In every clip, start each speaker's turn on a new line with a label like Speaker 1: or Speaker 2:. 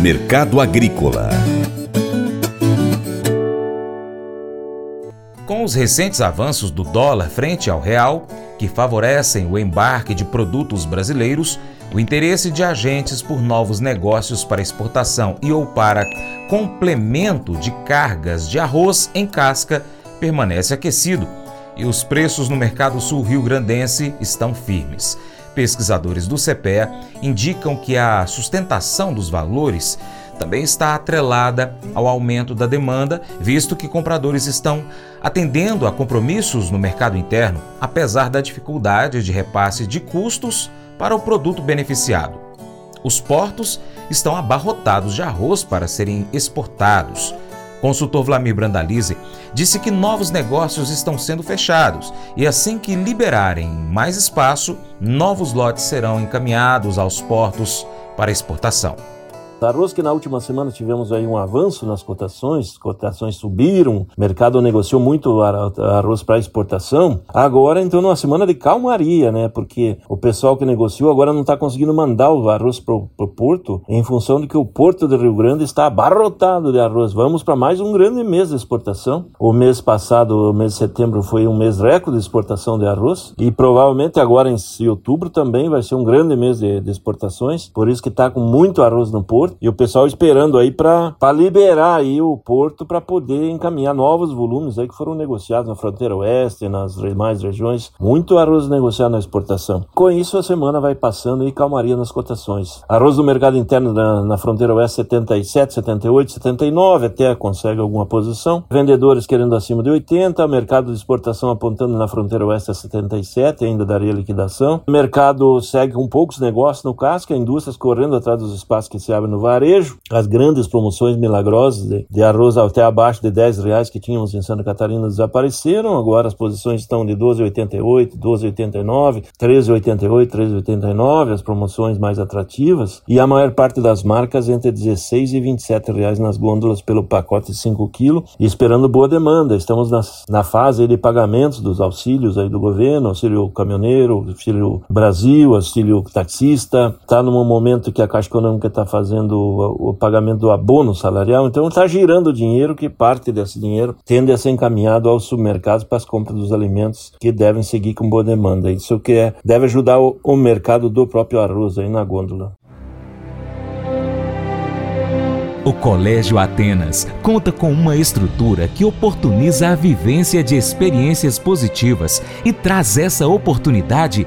Speaker 1: Mercado Agrícola
Speaker 2: Com os recentes avanços do dólar frente ao real, que favorecem o embarque de produtos brasileiros, o interesse de agentes por novos negócios para exportação e ou para complemento de cargas de arroz em casca permanece aquecido e os preços no mercado sul rio-grandense estão firmes. Pesquisadores do CPEA indicam que a sustentação dos valores também está atrelada ao aumento da demanda, visto que compradores estão atendendo a compromissos no mercado interno, apesar da dificuldade de repasse de custos para o produto beneficiado. Os portos estão abarrotados de arroz para serem exportados. Consultor Vlamir Brandalize disse que novos negócios estão sendo fechados e assim que liberarem mais espaço, novos lotes serão encaminhados aos portos para exportação.
Speaker 3: Arroz que na última semana tivemos aí um avanço nas cotações, cotações subiram, mercado negociou muito arroz para exportação. Agora, então, numa semana de calmaria, né? Porque o pessoal que negociou agora não está conseguindo mandar o arroz para o porto, em função de que o porto de Rio Grande está abarrotado de arroz. Vamos para mais um grande mês de exportação. O mês passado, o mês de setembro, foi um mês recorde de exportação de arroz e provavelmente agora em outubro também vai ser um grande mês de, de exportações. Por isso que está com muito arroz no porto e o pessoal esperando aí para liberar aí o porto para poder encaminhar novos volumes aí que foram negociados na fronteira oeste, nas demais regiões. Muito arroz negociado na exportação. Com isso, a semana vai passando e calmaria nas cotações. Arroz do mercado interno na, na fronteira oeste 77, 78, 79, até consegue alguma posição. Vendedores querendo acima de 80, mercado de exportação apontando na fronteira oeste a 77, ainda daria liquidação. Mercado segue com poucos negócios no casco, indústrias correndo atrás dos espaços que se abrem no no varejo, as grandes promoções milagrosas de, de arroz até abaixo de 10 reais que tínhamos em Santa Catarina desapareceram, agora as posições estão de 12,88, 12,89, 13,88, 13,89, as promoções mais atrativas, e a maior parte das marcas entre 16 e 27 reais nas gôndolas pelo pacote de 5 kg, esperando boa demanda. Estamos na, na fase de pagamentos dos auxílios aí do governo, auxílio caminhoneiro, auxílio Brasil, auxílio taxista, está num momento que a Caixa Econômica está fazendo o, o pagamento do abono salarial, então está girando dinheiro que parte desse dinheiro tende a ser encaminhado aos supermercados para as compras dos alimentos que devem seguir com boa demanda. Isso que é, deve ajudar o, o mercado do próprio arroz aí na gôndola.
Speaker 2: O Colégio Atenas conta com uma estrutura que oportuniza a vivência de experiências positivas e traz essa oportunidade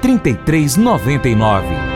Speaker 2: 3399.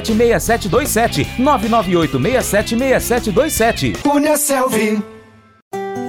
Speaker 2: 998676727.
Speaker 4: Cunha Selvi.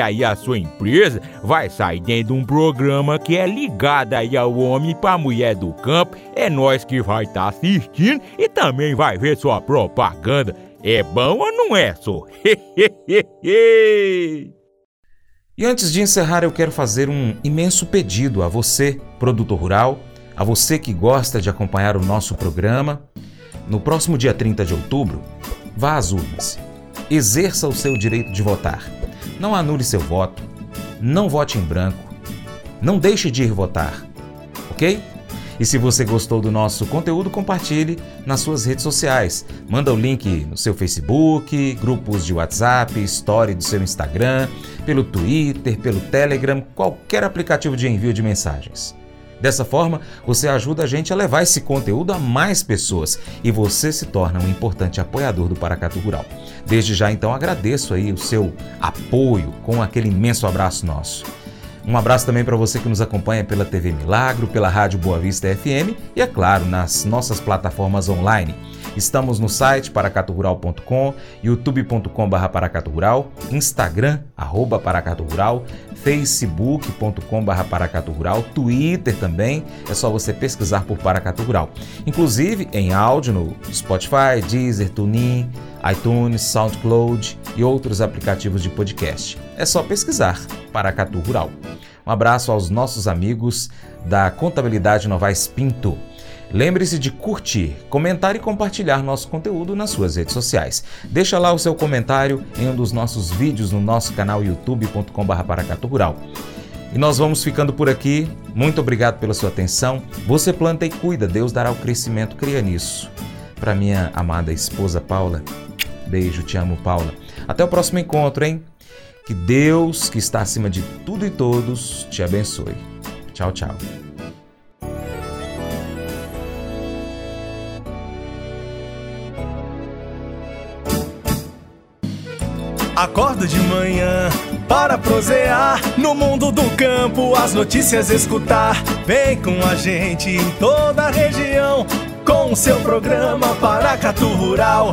Speaker 1: aí a sua empresa vai sair dentro de um programa que é ligado aí ao homem para mulher do campo. É nós que vai estar tá assistindo e também vai ver sua propaganda. É bom ou não é, só?
Speaker 2: e antes de encerrar, eu quero fazer um imenso pedido a você, produtor rural, a você que gosta de acompanhar o nosso programa. No próximo dia 30 de outubro, vá às urnas. Exerça o seu direito de votar. Não anule seu voto não vote em branco. Não deixe de ir votar, ok? E se você gostou do nosso conteúdo, compartilhe nas suas redes sociais. Manda o link no seu Facebook, grupos de WhatsApp, story do seu Instagram, pelo Twitter, pelo Telegram, qualquer aplicativo de envio de mensagens. Dessa forma, você ajuda a gente a levar esse conteúdo a mais pessoas e você se torna um importante apoiador do Paracatu Rural. Desde já, então, agradeço aí o seu apoio com aquele imenso abraço nosso. Um abraço também para você que nos acompanha pela TV Milagro, pela Rádio Boa Vista FM e, é claro, nas nossas plataformas online. Estamos no site paracaturural.com, youtube.com.br paracaturural, Instagram, arroba paracaturural, facebook.com.br paracaturural, Twitter também, é só você pesquisar por Paracatu Rural. Inclusive em áudio no Spotify, Deezer, TuneIn, iTunes, SoundCloud e outros aplicativos de podcast. É só pesquisar Paracatu Rural. Um abraço aos nossos amigos da Contabilidade Novaes Pinto. Lembre-se de curtir, comentar e compartilhar nosso conteúdo nas suas redes sociais. Deixa lá o seu comentário em um dos nossos vídeos no nosso canal youtube.com/paracaturural. E nós vamos ficando por aqui. Muito obrigado pela sua atenção. Você planta e cuida, Deus dará o crescimento, cria nisso. Para minha amada esposa Paula, beijo, te amo, Paula. Até o próximo encontro, hein? Que Deus, que está acima de tudo e todos, te abençoe. Tchau, tchau.
Speaker 4: Acorda de manhã para prosear no mundo do campo, as notícias escutar. Vem com a gente em toda a região com o seu programa Paracatu Rural.